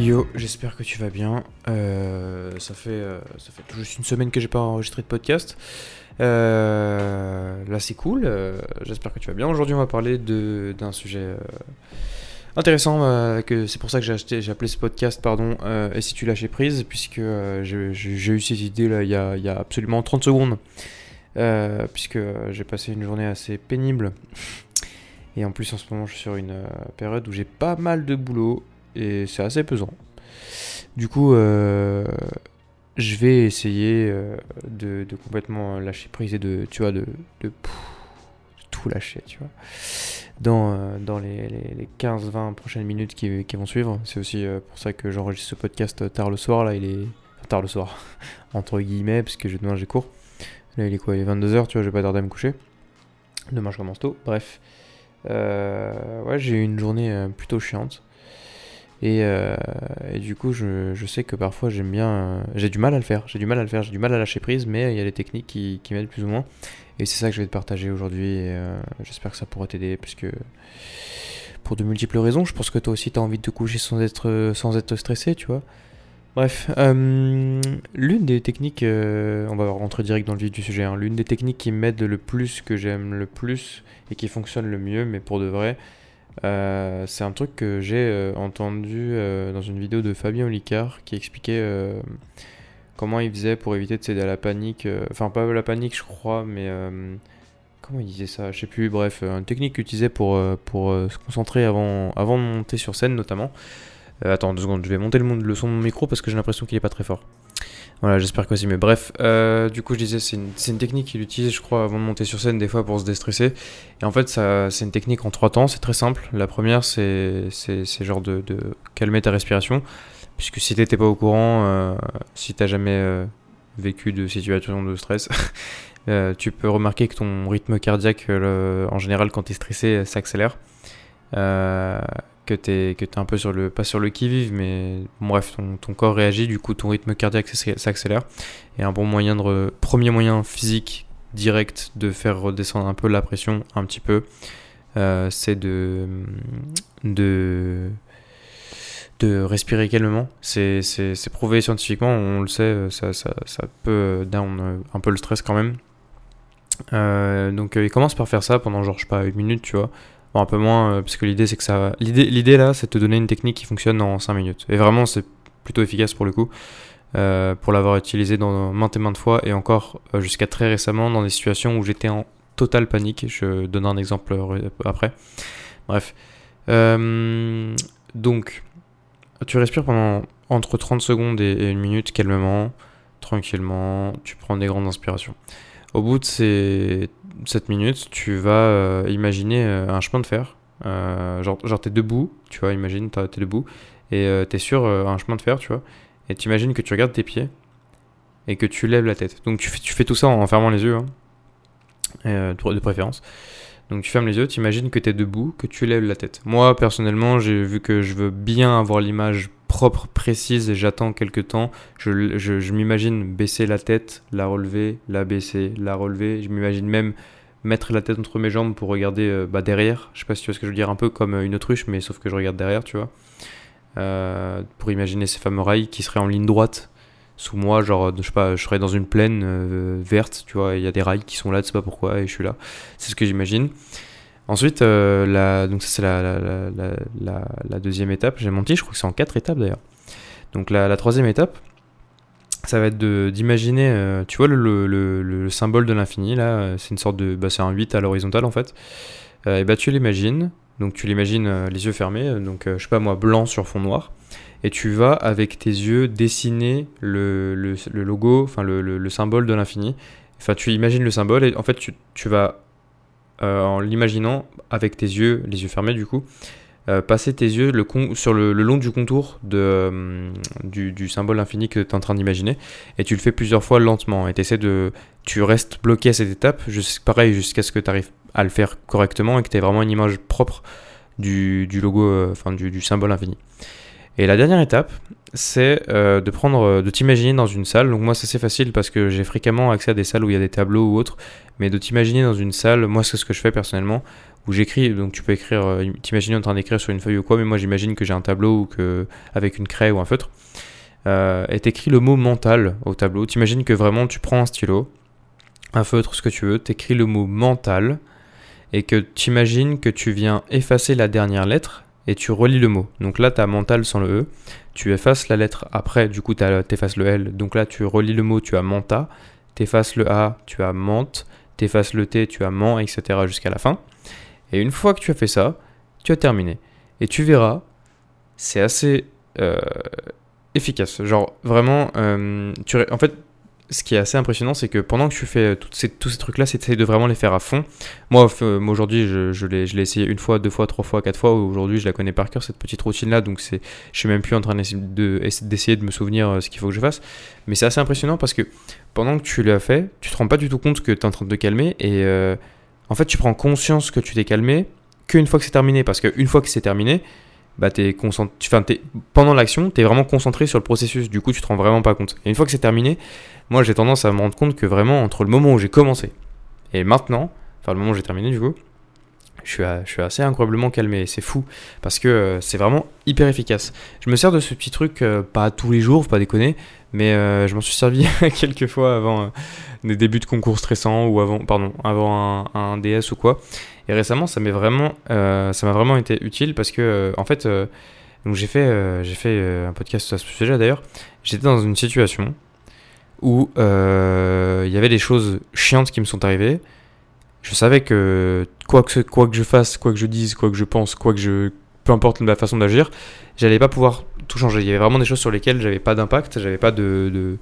Yo, j'espère que tu vas bien. Euh, ça, fait, euh, ça fait tout juste une semaine que j'ai pas enregistré de podcast. Euh, là, c'est cool. j'espère que tu vas bien. Aujourd'hui, on va parler d'un sujet intéressant. que c'est pour ça que j'ai acheté, j'ai appelé ce podcast, pardon. et si tu lâchais prise, puisque j'ai eu cette idée là il y a, y a absolument 30 secondes. Puisque j'ai passé une journée assez pénible. Et en plus, en ce moment, je suis sur une période où j'ai pas mal de boulot et c'est assez pesant. Du coup, euh, je vais essayer euh, de, complètement lâcher prise et de, tu vois, de, de, tout lâcher, tu vois. Dans, euh, dans les, les, les 15-20 prochaines minutes qui, vont suivre. C'est aussi pour ça que j'enregistre ce podcast tard le soir. Là, il est. enfin, tard le soir, entre guillemets, parce que demain j'ai cours. Là, il est quoi Il est 22h, tu vois, je vais pas tarder à me coucher. Demain, je commence tôt. Bref. Ouais, j'ai eu une journée plutôt chiante. Et, euh, et du coup, je, je sais que parfois j'aime bien. euh, j'ai du mal à le faire. J'ai du mal à le faire. J'ai du mal à lâcher prise, mais il y a des techniques qui, qui m'aident plus ou moins. Et c'est ça que je vais te partager aujourd'hui. Euh, j'espère que ça pourra t'aider, puisque pour de multiples raisons, je pense que toi aussi tu as envie de te coucher sans être, sans être stressé, tu vois. Bref, l'une des techniques, on va rentrer direct dans le vif du sujet, hein, l'une des techniques qui m'aide le plus, que j'aime le plus et qui fonctionne le mieux, mais pour de vrai, euh, c'est un truc que j'ai euh, entendu euh, dans une vidéo de Fabien Olicard qui expliquait comment il faisait pour éviter de céder à la panique. Enfin, pas la panique, je crois, mais comment il disait ça Je sais plus. Bref, une technique qu'il utilisait pour, pour se concentrer avant, de monter sur scène, notamment. Attends deux secondes, je vais monter le, le son de mon micro parce que j'ai l'impression qu'il est pas très fort. Voilà, j'espère que c'est mieux. Bref, euh, du coup, je disais, c'est une, technique qu'il utilise, je crois, avant de monter sur scène, des fois pour se déstresser. Et en fait, c'est une technique en trois temps, c'est très simple. La première, c'est, genre de, calmer ta respiration. Puisque si t'étais pas au courant, euh, si t'as jamais euh, vécu de situation de stress, tu peux remarquer que ton rythme cardiaque, en général, quand t'es stressé, s'accélère. Euh, que t'es que t'es un peu sur le pas sur le qui vive mais bref ton, ton corps réagit du coup ton rythme cardiaque s'accé- s'accélère. Et un bon moyen de re- premier moyen physique direct de faire redescendre un peu la pression un petit peu euh, c'est de de de respirer calmement. C'est prouvé scientifiquement on le sait ça ça, ça peut down un peu le stress quand même. Euh, donc euh, il commence par faire ça pendant genre je sais pas une minute tu vois Bon, un peu moins, euh, parce que l'idée c'est que ça. L'idée, là, c'est de te donner une technique qui fonctionne en 5 minutes. Et vraiment, c'est plutôt efficace pour le coup, euh, pour l'avoir utilisé dans maintes et maintes fois, et encore euh, jusqu'à très récemment dans des situations où j'étais en totale panique. Je donne un exemple euh, après. Bref. Donc, tu respires pendant entre 30 secondes et, et une minute calmement, tranquillement. Tu prends des grandes inspirations. Au bout de ces 7 minutes, tu vas euh, imaginer euh, un chemin de fer. Euh, genre, genre t'es debout, tu vois, imagine, t'es debout, et t'es sur un chemin de fer, tu vois, et tu imagines que tu regardes tes pieds, et que tu lèves la tête. Donc tu fais, tout ça en fermant les yeux, hein, de préférence. Donc tu fermes les yeux, tu imagines que tu es debout, que tu lèves la tête. Moi, personnellement, j'ai vu que je veux bien avoir l'image propre, précise, et j'attends quelques temps. Je, je- m'imagine baisser la tête, la relever, la baisser, la relever. Je m'imagine même mettre la tête entre mes jambes pour regarder euh, bah, derrière. Je sais pas si tu vois ce que je veux dire, un peu comme euh, une autruche, mais sauf que je regarde derrière, tu vois. Euh, pour imaginer ces fameux rails qui seraient en ligne droite sous moi, genre, je sais pas, je serais dans une plaine verte, tu vois, il y a des rails qui sont là, tu sais pas pourquoi, et je suis là. C'est ce que j'imagine. Ensuite, euh, la, donc ça c'est la, la, la, deuxième étape. J'ai menti, je crois que c'est en quatre étapes d'ailleurs. Donc la, troisième étape, ça va être d'imaginer, euh, tu vois, le, le, le- le symbole de l'infini, là, euh, c'est une sorte de, bah, c'est un 8 à l'horizontale en fait. Et bah tu l'imagines, donc tu l'imagines les yeux fermés, donc je sais pas moi, blanc sur fond noir. Et tu vas avec tes yeux dessiner le, logo, enfin le symbole de l'infini. Enfin tu imagines le symbole et en fait tu, tu vas euh, en l'imaginant avec tes yeux, les yeux fermés du coup, euh, passer tes yeux le sur le, long du contour de, euh, du, du symbole infini que tu es en train d'imaginer et tu le fais plusieurs fois lentement et de tu restes bloqué à cette étape jus- pareil jusqu'à ce que tu arrives à le faire correctement et que tu aies vraiment une image propre du, du logo enfin du, du symbole infini. Et la dernière étape c'est euh, de prendre euh, de t'imaginer dans une salle. Donc moi c'est assez facile parce que j'ai fréquemment accès à des salles où il y a des tableaux ou autres. Mais de t'imaginer dans une salle moi c'est ce que je fais personnellement où j'écris, donc tu peux écrire, euh, t'imaginer en train d'écrire sur une feuille ou quoi, mais moi j'imagine que j'ai un tableau ou que, avec une craie ou un feutre, et t'écris le mot mental au tableau. T'imagines que vraiment tu prends un stylo, un feutre, ce que tu veux, t'écris le mot mental, et que t'imagines que tu viens effacer la dernière lettre, et tu relis le mot. Donc là, tu as mental sans le E, tu effaces la lettre après, du coup tu effaces le L, donc là tu relis le mot, tu as menta, tu effaces le A, tu as mente, tu effaces le T, tu as ment, etc. jusqu'à la fin. Et une fois que tu as fait ça, tu as terminé. Et tu verras, c'est assez euh, efficace. Genre, vraiment, euh, tu, en fait, ce qui est assez impressionnant, c'est que pendant que tu fais ces, tous ces trucs-là, c'est de vraiment les faire à fond. Moi, moi aujourd'hui, je, je l'ai essayé une fois, deux fois, trois fois, quatre fois. Aujourd'hui, je la connais par cœur, cette petite routine-là. Donc, je suis même plus en train d'essayer de, de, me souvenir euh, ce qu'il faut que je fasse. Mais c'est assez impressionnant parce que pendant que tu l'as fait, tu te rends pas du tout compte que tu es en train de te calmer. Et en fait, tu prends conscience que tu t'es calmé qu'une fois que c'est terminé. Parce qu'une fois que c'est terminé, bah, enfin, pendant l'action, tu es vraiment concentré sur le processus. Du coup, tu te rends vraiment pas compte. Et une fois que c'est terminé, moi j'ai tendance à me rendre compte que vraiment, entre le moment où j'ai commencé et maintenant, enfin le moment où j'ai terminé du coup, je suis, je suis, assez incroyablement calmé. C'est fou parce que euh, c'est vraiment hyper efficace. Je me sers de ce petit truc, euh, pas tous les jours, faut pas déconner, mais euh, je m'en suis servi quelques fois avant des débuts de concours stressants ou avant, pardon, avant un, DS ou quoi. Et récemment, vraiment, ça m'a vraiment été utile parce que en fait, donc j'ai fait, un podcast à ce sujet d'ailleurs. J'étais dans une situation où il y avait des choses chiantes qui me sont arrivées je savais que quoi que, quoi que je fasse, quoi que je dise, quoi que je pense, quoi que je. peu importe la façon d'agir, j'allais pas pouvoir tout changer. Il y avait vraiment des choses sur lesquelles j'avais pas d'impact, j'avais pas de, de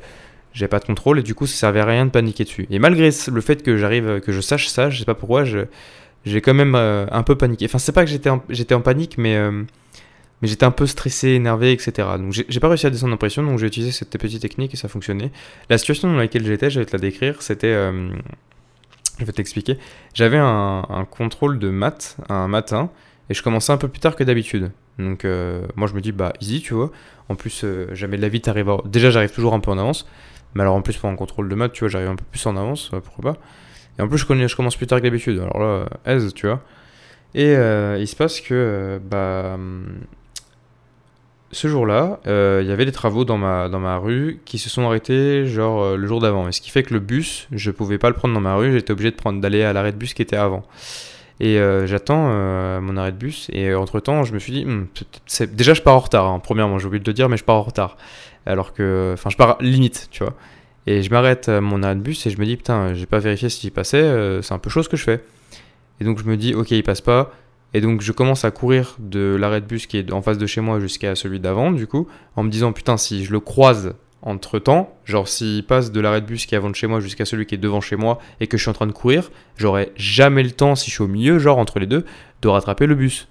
j'avais pas de contrôle et du coup ça servait à rien de paniquer dessus. Et malgré le fait que j'arrive, que je sache ça, je sais pas pourquoi, j'ai quand même euh, un peu paniqué. Enfin c'est pas que j'étais en, en panique, mais euh, mais j'étais un peu stressé, énervé, etc. Donc j'ai pas réussi à descendre l'impression, donc j'ai utilisé cette petite technique et ça fonctionnait. La situation dans laquelle j'étais, je vais te la décrire, c'était euh, je vais t'expliquer. J'avais un, contrôle de maths un matin et je commençais un peu plus tard que d'habitude. Donc moi je me dis bah easy tu vois. En plus jamais de la vie t'arrives Déjà j'arrive toujours un peu en avance. Mais alors en plus pour un contrôle de maths tu vois j'arrive un peu plus en avance, pourquoi pas. Et en plus je, commence plus tard que d'habitude. Alors là, aise tu vois. Et il se passe que bah ce jour-là, euh, il y avait des travaux dans ma, dans ma rue qui se sont arrêtés genre euh, le jour d'avant. Et ce qui fait que le bus, je pouvais pas le prendre dans ma rue, j'étais obligé de prendre d'aller à l'arrêt de bus qui était avant. Et euh, j'attends mon arrêt de bus et entre temps, je me suis dit, hmm, déjà je pars en retard. Hein, premièrement, j'ai oublié de le dire, mais je pars en retard. Alors que, enfin, je pars limite, tu vois. Et je m'arrête à mon arrêt de bus et je me dis, putain, j'ai pas vérifié s'il passait, c'est un peu chaud ce que je fais. Et donc je me dis, ok, il passe pas et donc je commence à courir de l'arrêt de bus qui est en face de chez moi jusqu'à celui d'avant, du coup, en me disant putain si je le croise entre temps, genre s'il passe de l'arrêt de bus qui est avant de chez moi jusqu'à celui qui est devant chez moi et que je suis en train de courir, j'aurai jamais le temps, si je suis au milieu, genre entre les deux, de rattraper le bus.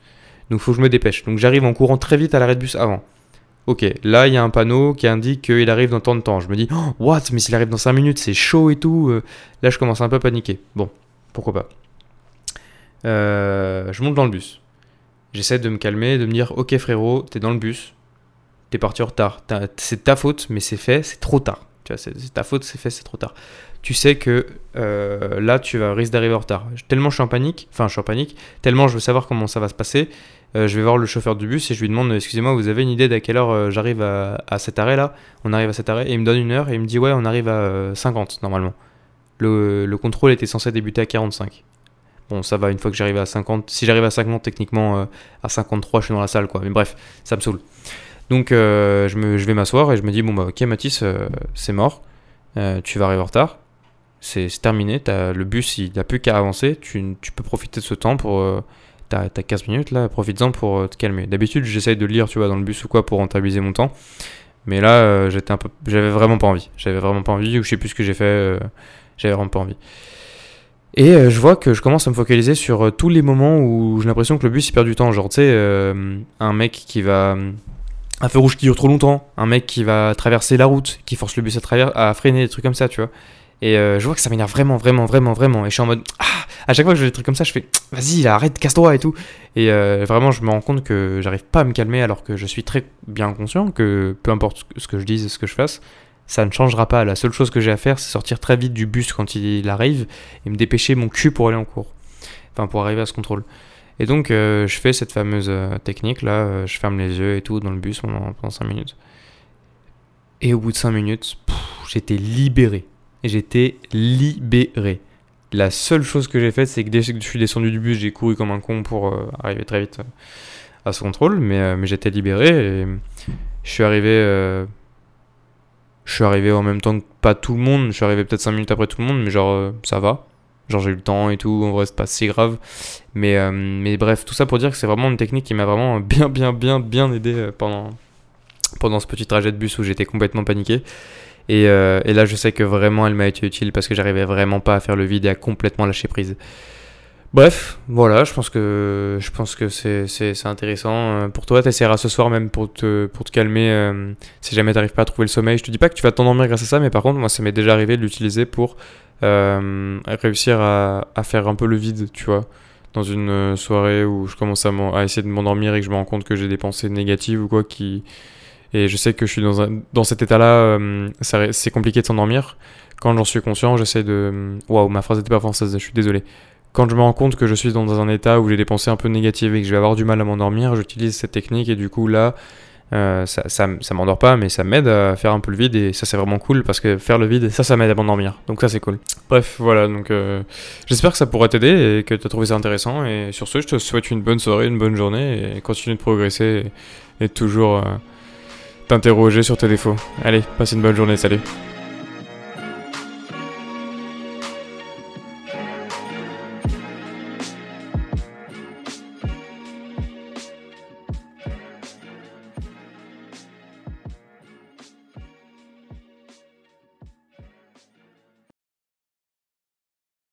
Donc faut que je me dépêche. Donc j'arrive en courant très vite à l'arrêt de bus avant. Ok, là il y a un panneau qui indique qu'il arrive dans tant de temps. Je me dis, oh, what, mais s'il arrive dans 5 minutes, c'est chaud et tout. Euh. Là je commence un peu à paniquer. Bon, pourquoi pas. Euh, je monte dans le bus. J'essaie de me calmer, de me dire Ok, frérot, t'es dans le bus, t'es parti en retard. C'est ta faute, mais c'est fait, c'est trop tard. C'est ta faute, c'est fait, c'est trop tard. Tu sais que euh, là, tu vas risque d'arriver en retard. Tellement je suis en panique, enfin, je suis en panique, tellement je veux savoir comment ça va se passer. Euh, je vais voir le chauffeur du bus et je lui demande Excusez-moi, vous avez une idée d'à quelle heure j'arrive à, cet arrêt là On arrive à cet arrêt et il me donne une heure et il me dit Ouais, on arrive à 50 normalement. Le, le contrôle était censé débuter à 45. Bon, ça va une fois que j'arrive à 50. Si j'arrive à 50, techniquement, euh, à 53, je suis dans la salle, quoi. Mais bref, ça me saoule. Donc, euh, je, vais m'asseoir et je me dis, bon, bah, ok, Mathis, euh, c'est mort. tu vas arriver en retard. C'est terminé. As, le bus, il n'a plus qu'à avancer. Tu, tu, peux profiter de ce temps pour. T'as as 15 minutes là, profites-en pour te calmer. D'habitude, j'essaye de lire, tu vois, dans le bus ou quoi pour rentabiliser mon temps. Mais là, j'étais un peu. J'avais vraiment pas envie. J'avais vraiment pas envie, ou je sais plus ce que j'ai fait. j'avais vraiment pas envie. Et euh, je vois que je commence à me focaliser sur euh, tous les moments où j'ai l'impression que le bus il perd du temps. Genre, tu sais, euh, un mec qui va. Un feu rouge qui dure trop longtemps, un mec qui va traverser la route, qui force le bus à, à freiner, des trucs comme ça, tu vois. Et je vois que ça m'énerve vraiment, vraiment, vraiment, vraiment. Et je suis en mode. Ah À chaque fois que je fais des trucs comme ça, je fais Vas-y, arrête, casse-toi et tout. Et vraiment, je me rends compte que j'arrive pas à me calmer alors que je suis très bien conscient que peu importe ce que je dise, ce que je fasse, ça ne changera pas. La seule chose que j'ai à faire, c'est sortir très vite du bus quand il arrive et me dépêcher mon cul pour aller en cours. enfin pour arriver à ce contrôle. Et donc je fais cette fameuse technique là, je ferme les yeux et tout dans le bus pendant, pendant 5 minutes. Et au bout de 5 minutes, j'étais libéré. J'étais libéré. La seule chose que j'ai faite, c'est que dès que je suis descendu du bus, j'ai couru comme un con pour euh, arriver très vite euh, à ce contrôle, mais, euh, mais j'étais libéré et je suis arrivé. je suis arrivé en même temps que pas tout le monde. Je suis arrivé peut-être 5 minutes après tout le monde, mais genre ça va. Genre j'ai eu le temps et tout, en vrai c'est pas si grave. Mais, mais bref, tout ça pour dire que c'est vraiment une technique qui m'a vraiment bien bien bien bien aidé pendant, pendant ce petit trajet de bus où j'étais complètement paniqué. Euh, et, là, je sais que vraiment, elle m'a été utile parce que j'arrivais vraiment pas à faire le vide et à complètement lâcher prise. Bref, voilà, je pense que, je pense que c'est, intéressant. Euh, pour toi, tu essaieras ce soir même pour te, pour te calmer euh, si jamais tu n'arrives pas à trouver le sommeil. Je te dis pas que tu vas t'endormir grâce à ça, mais par contre, moi, ça m'est déjà arrivé de l'utiliser pour réussir à, faire un peu le vide, tu vois. Dans une soirée où je commence à, essayer de m'endormir et que je me rends compte que j'ai des pensées négatives ou quoi qui, et je sais que je suis dans, dans cet état-là, euh, c'est compliqué de s'endormir. Quand j'en suis conscient, j'essaie de... Waouh, ma phrase n'était pas française, je suis désolé. Quand je me rends compte que je suis dans un état où j'ai des pensées un peu négatives et que je vais avoir du mal à m'endormir, j'utilise cette technique et du coup là, euh, ça, ça, m'endort pas, mais ça m'aide à faire un peu le vide et ça c'est vraiment cool parce que faire le vide, ça, ça m'aide à m'endormir. Donc ça c'est cool. Bref, voilà, donc euh, j'espère que ça pourra t'aider et que tu as trouvé ça intéressant. Et sur ce, je te souhaite une bonne soirée, une bonne journée et continue de progresser et, toujours t'interroger sur tes défauts. Allez, passe une bonne journée, salut.